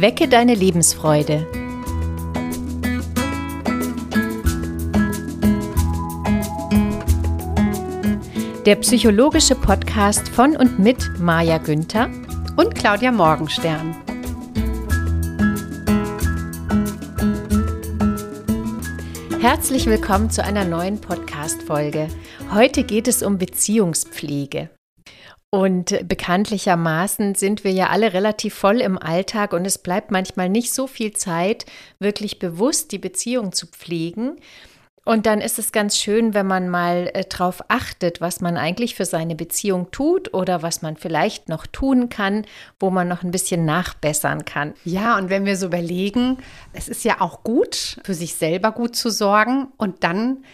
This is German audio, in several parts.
Wecke deine Lebensfreude. Der psychologische Podcast von und mit Maja Günther und Claudia Morgenstern. Herzlich willkommen zu einer neuen Podcast-Folge. Heute geht es um Beziehungspflege. Und bekanntlichermaßen sind wir ja alle relativ voll im Alltag und es bleibt manchmal nicht so viel Zeit, wirklich bewusst die Beziehung zu pflegen. Und dann ist es ganz schön, wenn man mal äh, darauf achtet, was man eigentlich für seine Beziehung tut oder was man vielleicht noch tun kann, wo man noch ein bisschen nachbessern kann. Ja, und wenn wir so überlegen, es ist ja auch gut, für sich selber gut zu sorgen und dann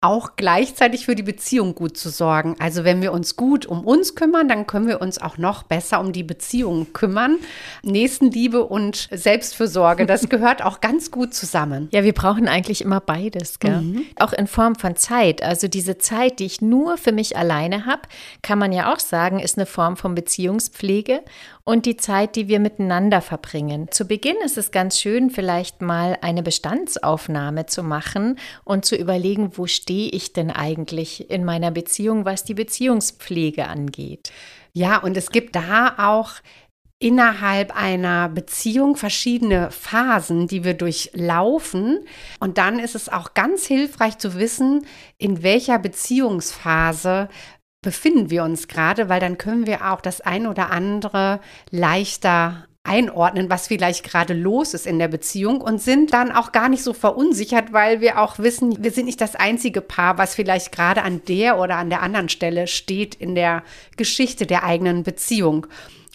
auch gleichzeitig für die Beziehung gut zu sorgen. Also wenn wir uns gut um uns kümmern, dann können wir uns auch noch besser um die Beziehung kümmern. Nächstenliebe und Selbstfürsorge, das gehört auch ganz gut zusammen. Ja, wir brauchen eigentlich immer beides, gell? Mhm. Auch in Form von Zeit. Also diese Zeit, die ich nur für mich alleine habe, kann man ja auch sagen, ist eine Form von Beziehungspflege und die Zeit, die wir miteinander verbringen. Zu Beginn ist es ganz schön, vielleicht mal eine Bestandsaufnahme zu machen und zu überlegen, wo stehe ich denn eigentlich in meiner Beziehung, was die Beziehungspflege angeht. Ja, und es gibt da auch innerhalb einer Beziehung verschiedene Phasen, die wir durchlaufen. Und dann ist es auch ganz hilfreich zu wissen, in welcher Beziehungsphase befinden wir uns gerade, weil dann können wir auch das ein oder andere leichter einordnen, was vielleicht gerade los ist in der Beziehung und sind dann auch gar nicht so verunsichert, weil wir auch wissen, wir sind nicht das einzige Paar, was vielleicht gerade an der oder an der anderen Stelle steht in der Geschichte der eigenen Beziehung.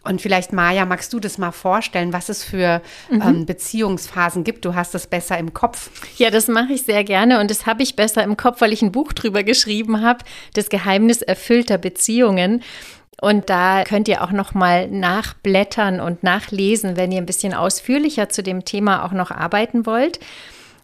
Und vielleicht, Maja, magst du das mal vorstellen, was es für mhm. ähm, Beziehungsphasen gibt? Du hast das besser im Kopf. Ja, das mache ich sehr gerne und das habe ich besser im Kopf, weil ich ein Buch drüber geschrieben habe, das Geheimnis erfüllter Beziehungen. Und da könnt ihr auch noch mal nachblättern und nachlesen, wenn ihr ein bisschen ausführlicher zu dem Thema auch noch arbeiten wollt.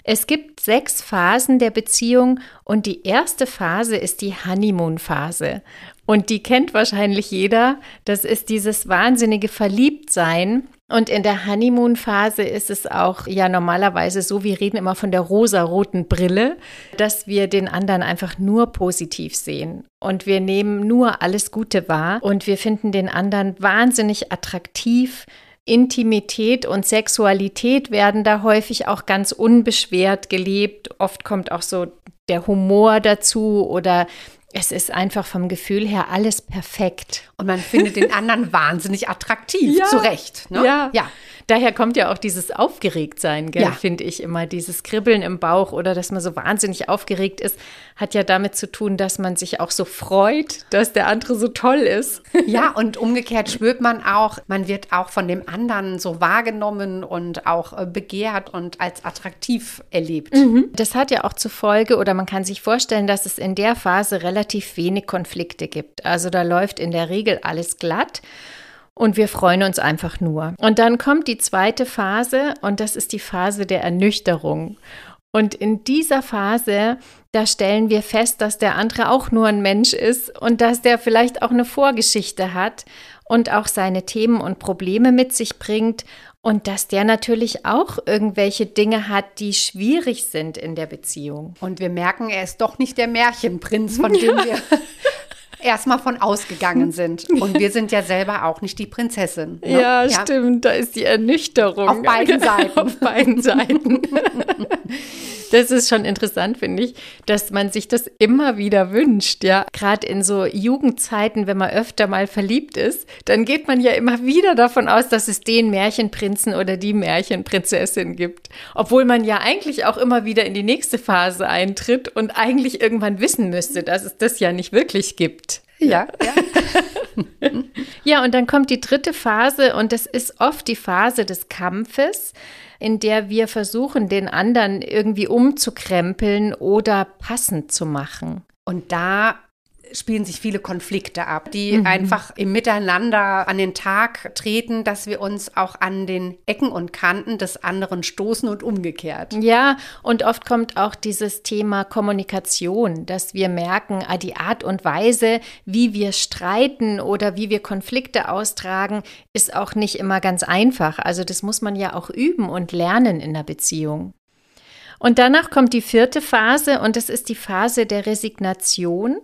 Es gibt sechs Phasen der Beziehung und die erste Phase ist die Honeymoon-Phase. Und die kennt wahrscheinlich jeder. Das ist dieses wahnsinnige Verliebtsein. Und in der Honeymoon-Phase ist es auch ja normalerweise so, wir reden immer von der rosaroten Brille, dass wir den anderen einfach nur positiv sehen. Und wir nehmen nur alles Gute wahr und wir finden den anderen wahnsinnig attraktiv. Intimität und Sexualität werden da häufig auch ganz unbeschwert gelebt. Oft kommt auch so der Humor dazu oder es ist einfach vom Gefühl her alles perfekt. Und man findet den anderen wahnsinnig attraktiv, ja. zu Recht. Ne? Ja. ja. Daher kommt ja auch dieses Aufgeregtsein, ja. finde ich immer. Dieses Kribbeln im Bauch oder dass man so wahnsinnig aufgeregt ist, hat ja damit zu tun, dass man sich auch so freut, dass der andere so toll ist. Ja, und umgekehrt spürt man auch, man wird auch von dem anderen so wahrgenommen und auch äh, begehrt und als attraktiv erlebt. Mhm. Das hat ja auch zur Folge, oder man kann sich vorstellen, dass es in der Phase relativ wenig Konflikte gibt. Also da läuft in der Regel alles glatt und wir freuen uns einfach nur. Und dann kommt die zweite Phase und das ist die Phase der Ernüchterung. Und in dieser Phase, da stellen wir fest, dass der andere auch nur ein Mensch ist und dass der vielleicht auch eine Vorgeschichte hat und auch seine Themen und Probleme mit sich bringt und dass der natürlich auch irgendwelche Dinge hat, die schwierig sind in der Beziehung. Und wir merken, er ist doch nicht der Märchenprinz, von dem wir erstmal von ausgegangen sind. Und wir sind ja selber auch nicht die Prinzessin. Ne? Ja, ja, stimmt. Da ist die Ernüchterung. Auf beiden Seiten. Auf beiden Seiten. das ist schon interessant, finde ich, dass man sich das immer wieder wünscht, ja. Gerade in so Jugendzeiten, wenn man öfter mal verliebt ist, dann geht man ja immer wieder davon aus, dass es den Märchenprinzen oder die Märchenprinzessin gibt. Obwohl man ja eigentlich auch immer wieder in die nächste Phase eintritt und eigentlich irgendwann wissen müsste, dass es das ja nicht wirklich gibt. Ja, ja. ja, und dann kommt die dritte Phase und das ist oft die Phase des Kampfes in der wir versuchen, den anderen irgendwie umzukrempeln oder passend zu machen. Und da spielen sich viele Konflikte ab, die mhm. einfach im Miteinander an den Tag treten, dass wir uns auch an den Ecken und Kanten des anderen stoßen und umgekehrt. Ja, und oft kommt auch dieses Thema Kommunikation, dass wir merken, ah, die Art und Weise, wie wir streiten oder wie wir Konflikte austragen, ist auch nicht immer ganz einfach. Also das muss man ja auch üben und lernen in der Beziehung. Und danach kommt die vierte Phase und das ist die Phase der Resignation.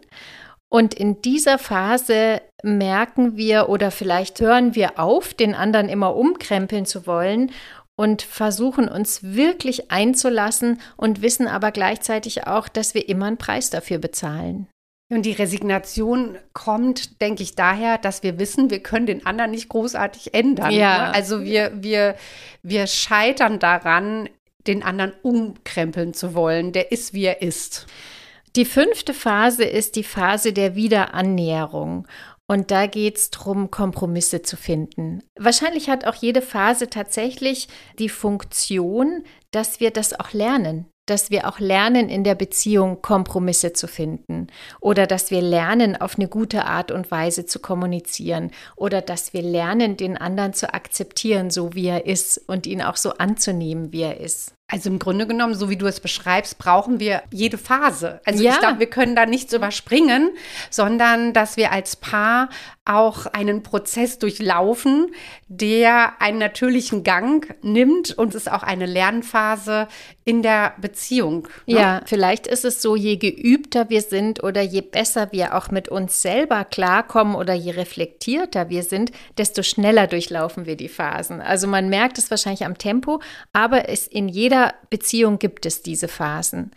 Und in dieser Phase merken wir oder vielleicht hören wir auf, den anderen immer umkrempeln zu wollen und versuchen uns wirklich einzulassen und wissen aber gleichzeitig auch, dass wir immer einen Preis dafür bezahlen. Und die Resignation kommt, denke ich, daher, dass wir wissen, wir können den anderen nicht großartig ändern. Ja. Ne? Also wir, wir, wir scheitern daran, den anderen umkrempeln zu wollen. Der ist, wie er ist. Die fünfte Phase ist die Phase der Wiederannäherung. Und da geht es darum, Kompromisse zu finden. Wahrscheinlich hat auch jede Phase tatsächlich die Funktion, dass wir das auch lernen, dass wir auch lernen, in der Beziehung Kompromisse zu finden oder dass wir lernen, auf eine gute Art und Weise zu kommunizieren oder dass wir lernen, den anderen zu akzeptieren, so wie er ist und ihn auch so anzunehmen, wie er ist. Also im Grunde genommen, so wie du es beschreibst, brauchen wir jede Phase. Also ja. ich glaube, wir können da nichts überspringen, sondern dass wir als Paar auch einen Prozess durchlaufen, der einen natürlichen Gang nimmt und ist auch eine Lernphase in der Beziehung. Ne? Ja, vielleicht ist es so, je geübter wir sind oder je besser wir auch mit uns selber klarkommen oder je reflektierter wir sind, desto schneller durchlaufen wir die Phasen. Also man merkt es wahrscheinlich am Tempo, aber es in jeder Beziehung gibt es diese Phasen.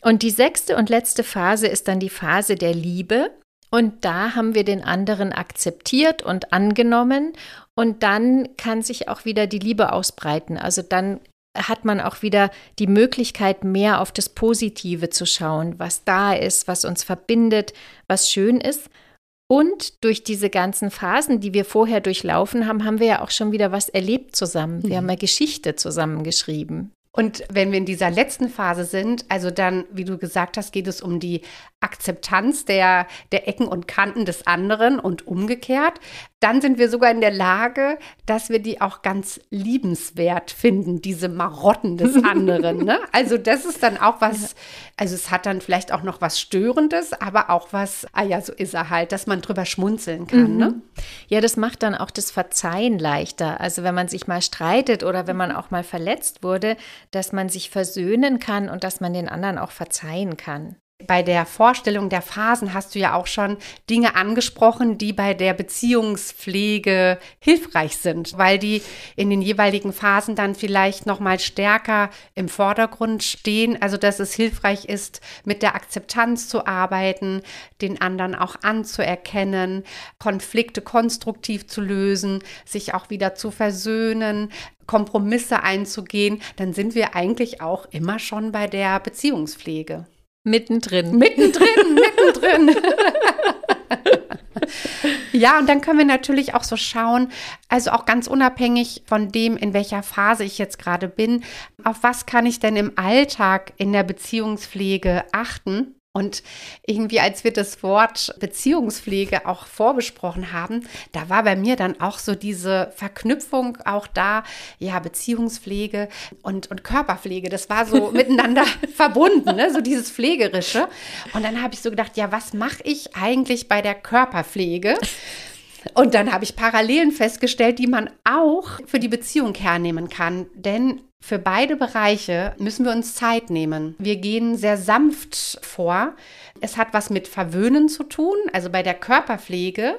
Und die sechste und letzte Phase ist dann die Phase der Liebe. Und da haben wir den anderen akzeptiert und angenommen. Und dann kann sich auch wieder die Liebe ausbreiten. Also dann hat man auch wieder die Möglichkeit, mehr auf das Positive zu schauen, was da ist, was uns verbindet, was schön ist. Und durch diese ganzen Phasen, die wir vorher durchlaufen haben, haben wir ja auch schon wieder was erlebt zusammen. Wir mhm. haben ja Geschichte zusammengeschrieben. Und wenn wir in dieser letzten Phase sind, also dann, wie du gesagt hast, geht es um die Akzeptanz der, der Ecken und Kanten des anderen und umgekehrt, dann sind wir sogar in der Lage, dass wir die auch ganz liebenswert finden, diese Marotten des anderen. ne? Also das ist dann auch was, also es hat dann vielleicht auch noch was Störendes, aber auch was, ah ja, so ist er halt, dass man drüber schmunzeln kann. Ne? Mhm. Ne? Ja, das macht dann auch das Verzeihen leichter. Also wenn man sich mal streitet oder wenn man auch mal verletzt wurde, dass man sich versöhnen kann und dass man den anderen auch verzeihen kann. Bei der Vorstellung der Phasen hast du ja auch schon Dinge angesprochen, die bei der Beziehungspflege hilfreich sind, weil die in den jeweiligen Phasen dann vielleicht noch mal stärker im Vordergrund stehen, also dass es hilfreich ist, mit der Akzeptanz zu arbeiten, den anderen auch anzuerkennen, Konflikte konstruktiv zu lösen, sich auch wieder zu versöhnen, Kompromisse einzugehen, dann sind wir eigentlich auch immer schon bei der Beziehungspflege. Mittendrin. Mittendrin, mittendrin. ja, und dann können wir natürlich auch so schauen, also auch ganz unabhängig von dem, in welcher Phase ich jetzt gerade bin, auf was kann ich denn im Alltag in der Beziehungspflege achten? Und irgendwie, als wir das Wort Beziehungspflege auch vorbesprochen haben, da war bei mir dann auch so diese Verknüpfung auch da, ja, Beziehungspflege und, und Körperpflege, das war so miteinander verbunden, ne? so dieses Pflegerische. Und dann habe ich so gedacht, ja, was mache ich eigentlich bei der Körperpflege? Und dann habe ich Parallelen festgestellt, die man auch für die Beziehung hernehmen kann. Denn für beide Bereiche müssen wir uns Zeit nehmen. Wir gehen sehr sanft vor. Es hat was mit Verwöhnen zu tun. Also bei der Körperpflege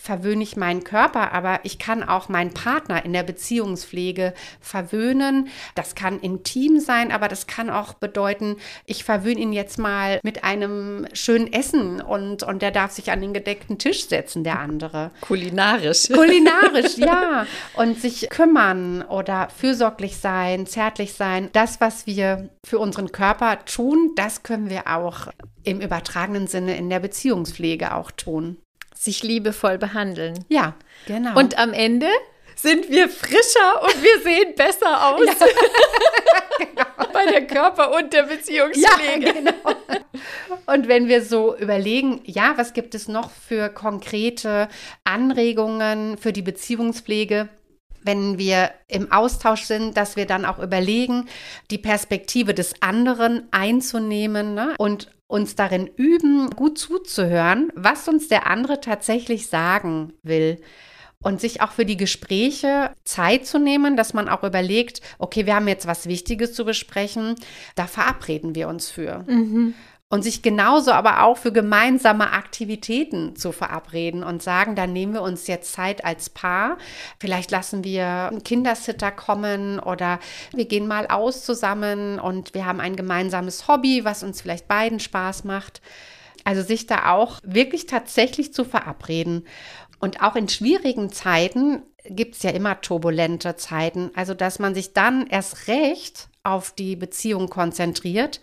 verwöhne ich meinen Körper, aber ich kann auch meinen Partner in der Beziehungspflege verwöhnen. Das kann intim sein, aber das kann auch bedeuten, ich verwöhne ihn jetzt mal mit einem schönen Essen und, und der darf sich an den gedeckten Tisch setzen, der andere. Kulinarisch. Kulinarisch, ja. Und sich kümmern oder fürsorglich sein, zärtlich sein. Das, was wir für unseren Körper tun, das können wir auch im übertragenen Sinne in der Beziehungspflege auch tun. Sich liebevoll behandeln. Ja, genau. Und am Ende sind wir frischer und wir sehen besser aus. Ja. genau. Bei der Körper- und der Beziehungspflege. Ja, genau. Und wenn wir so überlegen, ja, was gibt es noch für konkrete Anregungen für die Beziehungspflege? Wenn wir im Austausch sind, dass wir dann auch überlegen, die Perspektive des anderen einzunehmen ne? und uns darin üben, gut zuzuhören, was uns der andere tatsächlich sagen will. Und sich auch für die Gespräche Zeit zu nehmen, dass man auch überlegt, okay, wir haben jetzt was Wichtiges zu besprechen, da verabreden wir uns für. Mhm und sich genauso aber auch für gemeinsame Aktivitäten zu verabreden und sagen, dann nehmen wir uns jetzt Zeit als Paar. Vielleicht lassen wir einen Kindersitter kommen oder wir gehen mal aus zusammen und wir haben ein gemeinsames Hobby, was uns vielleicht beiden Spaß macht. Also sich da auch wirklich tatsächlich zu verabreden. Und auch in schwierigen Zeiten gibt es ja immer turbulente Zeiten. Also dass man sich dann erst recht auf die Beziehung konzentriert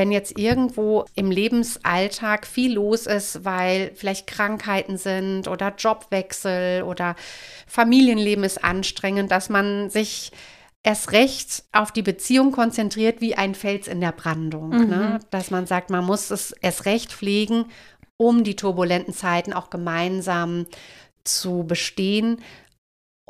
wenn jetzt irgendwo im Lebensalltag viel los ist, weil vielleicht Krankheiten sind oder Jobwechsel oder Familienleben ist anstrengend, dass man sich erst recht auf die Beziehung konzentriert wie ein Fels in der Brandung. Ne? Mhm. Ne? Dass man sagt, man muss es erst recht pflegen, um die turbulenten Zeiten auch gemeinsam zu bestehen.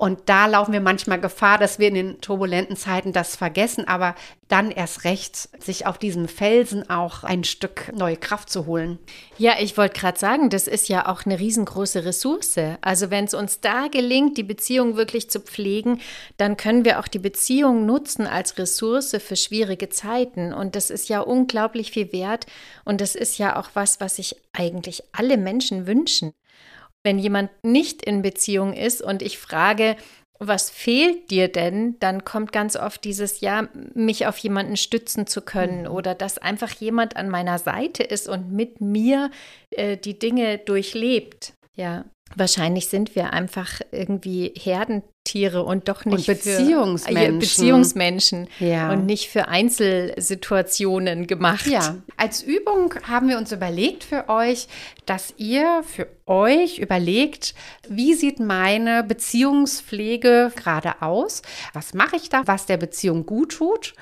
Und da laufen wir manchmal Gefahr, dass wir in den turbulenten Zeiten das vergessen, aber dann erst recht sich auf diesem Felsen auch ein Stück neue Kraft zu holen. Ja, ich wollte gerade sagen, das ist ja auch eine riesengroße Ressource. Also wenn es uns da gelingt, die Beziehung wirklich zu pflegen, dann können wir auch die Beziehung nutzen als Ressource für schwierige Zeiten. Und das ist ja unglaublich viel wert. Und das ist ja auch was, was sich eigentlich alle Menschen wünschen wenn jemand nicht in Beziehung ist und ich frage, was fehlt dir denn? Dann kommt ganz oft dieses Ja, mich auf jemanden stützen zu können mhm. oder dass einfach jemand an meiner Seite ist und mit mir äh, die Dinge durchlebt. Ja. Wahrscheinlich sind wir einfach irgendwie Herdentiere und doch nicht und Beziehungsmenschen. Für, Beziehungsmenschen ja. und nicht für Einzelsituationen gemacht. Ja, als Übung haben wir uns überlegt für euch, dass ihr für euch überlegt, wie sieht meine Beziehungspflege gerade aus? Was mache ich da, was der Beziehung gut tut?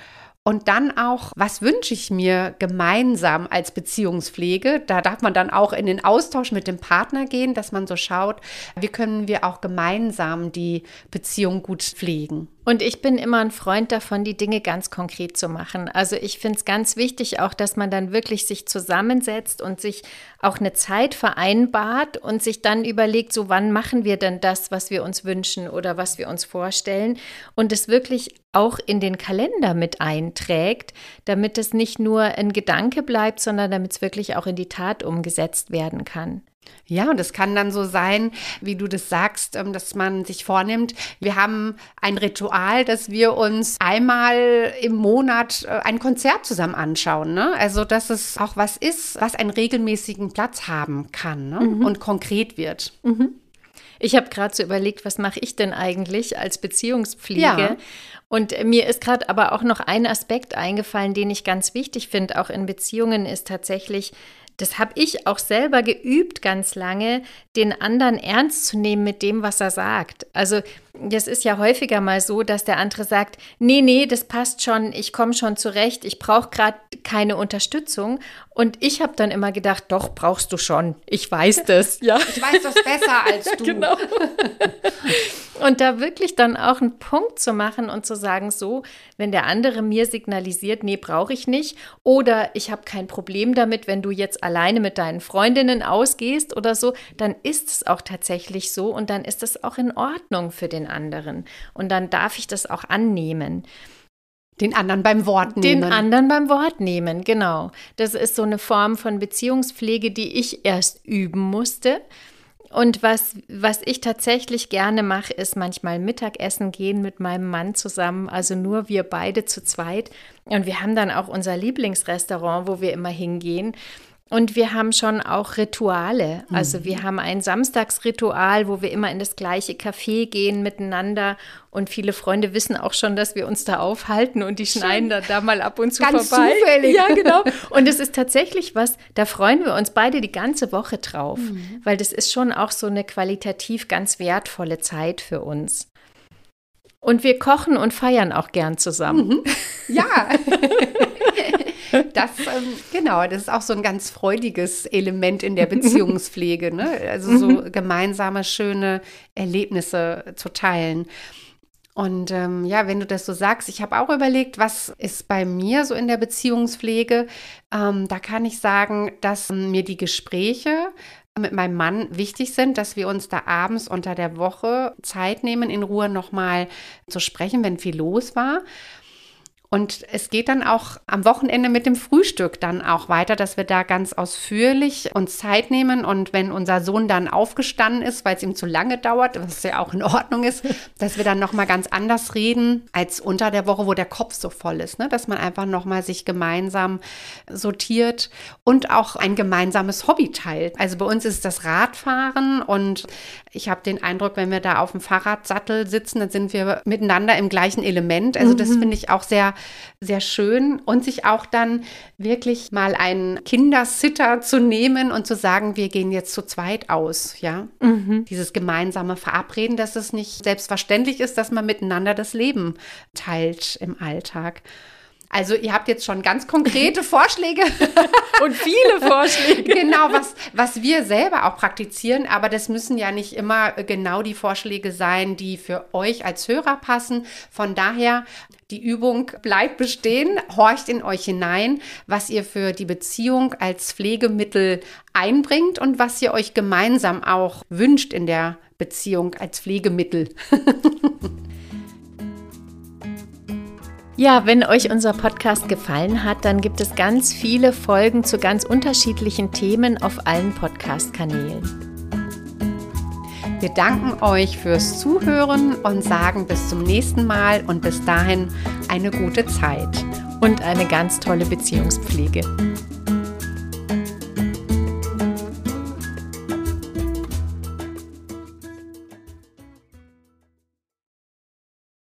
Und dann auch, was wünsche ich mir gemeinsam als Beziehungspflege? Da darf man dann auch in den Austausch mit dem Partner gehen, dass man so schaut, wie können wir auch gemeinsam die Beziehung gut pflegen. Und ich bin immer ein Freund davon, die Dinge ganz konkret zu machen. Also ich finde es ganz wichtig auch, dass man dann wirklich sich zusammensetzt und sich auch eine Zeit vereinbart und sich dann überlegt, so wann machen wir denn das, was wir uns wünschen oder was wir uns vorstellen und es wirklich auch in den Kalender mit einträgt, damit es nicht nur ein Gedanke bleibt, sondern damit es wirklich auch in die Tat umgesetzt werden kann. Ja, und es kann dann so sein, wie du das sagst, ähm, dass man sich vornimmt, wir haben ein Ritual, dass wir uns einmal im Monat äh, ein Konzert zusammen anschauen. Ne? Also, dass es auch was ist, was einen regelmäßigen Platz haben kann ne? mhm. und konkret wird. Mhm. Ich habe gerade so überlegt, was mache ich denn eigentlich als Beziehungspflege? Ja. Und mir ist gerade aber auch noch ein Aspekt eingefallen, den ich ganz wichtig finde, auch in Beziehungen, ist tatsächlich das habe ich auch selber geübt ganz lange, den anderen ernst zu nehmen mit dem, was er sagt. Also das ist ja häufiger mal so, dass der andere sagt, nee, nee, das passt schon, ich komme schon zurecht, ich brauche gerade keine Unterstützung. Und ich habe dann immer gedacht, doch, brauchst du schon, ich weiß das. Ja. Ich weiß das besser als du. genau. Und da wirklich dann auch einen Punkt zu machen und zu sagen, so, wenn der andere mir signalisiert, nee, brauche ich nicht, oder ich habe kein Problem damit, wenn du jetzt alleine mit deinen Freundinnen ausgehst oder so, dann ist es auch tatsächlich so und dann ist es auch in Ordnung für den anderen. Und dann darf ich das auch annehmen. Den anderen beim Wort nehmen. Den anderen beim Wort nehmen, genau. Das ist so eine Form von Beziehungspflege, die ich erst üben musste. Und was, was ich tatsächlich gerne mache, ist manchmal Mittagessen gehen mit meinem Mann zusammen, also nur wir beide zu zweit. Und wir haben dann auch unser Lieblingsrestaurant, wo wir immer hingehen. Und wir haben schon auch Rituale. Also wir mhm. haben ein Samstagsritual, wo wir immer in das gleiche Café gehen miteinander. Und viele Freunde wissen auch schon, dass wir uns da aufhalten und die schneiden da, da mal ab und zu Ganz vorbei. Zufällig. Ja, genau. Und es ist tatsächlich was, da freuen wir uns beide die ganze Woche drauf, mhm. weil das ist schon auch so eine qualitativ ganz wertvolle Zeit für uns. Und wir kochen und feiern auch gern zusammen. Mhm. Ja. Das, ähm, genau, das ist auch so ein ganz freudiges Element in der Beziehungspflege, ne? Also so mhm. gemeinsame, schöne Erlebnisse zu teilen. Und ähm, ja, wenn du das so sagst, ich habe auch überlegt, was ist bei mir so in der Beziehungspflege. Ähm, da kann ich sagen, dass mir die Gespräche mit meinem Mann wichtig sind, dass wir uns da abends unter der Woche Zeit nehmen, in Ruhe nochmal zu sprechen, wenn viel los war. Und es geht dann auch am Wochenende mit dem Frühstück dann auch weiter, dass wir da ganz ausführlich uns Zeit nehmen und wenn unser Sohn dann aufgestanden ist, weil es ihm zu lange dauert, was ja auch in Ordnung ist, dass wir dann noch mal ganz anders reden als unter der Woche, wo der Kopf so voll ist, ne? dass man einfach noch mal sich gemeinsam sortiert und auch ein gemeinsames Hobby teilt. Also bei uns ist das Radfahren und ich habe den Eindruck, wenn wir da auf dem Fahrradsattel sitzen, dann sind wir miteinander im gleichen Element. Also das mhm. finde ich auch sehr, sehr schön. Und sich auch dann wirklich mal einen Kindersitter zu nehmen und zu sagen, wir gehen jetzt zu zweit aus. Ja, mhm. dieses gemeinsame Verabreden, dass es nicht selbstverständlich ist, dass man miteinander das Leben teilt im Alltag. Also ihr habt jetzt schon ganz konkrete Vorschläge. Und viele Vorschläge. genau, was, was wir selber auch praktizieren, aber das müssen ja nicht immer genau die Vorschläge sein, die für euch als Hörer passen. Von daher, die Übung bleibt bestehen, horcht in euch hinein, was ihr für die Beziehung als Pflegemittel einbringt und was ihr euch gemeinsam auch wünscht in der Beziehung als Pflegemittel. Ja, wenn euch unser Podcast gefallen hat, dann gibt es ganz viele Folgen zu ganz unterschiedlichen Themen auf allen Podcast-Kanälen. Wir danken euch fürs Zuhören und sagen bis zum nächsten Mal und bis dahin eine gute Zeit und eine ganz tolle Beziehungspflege.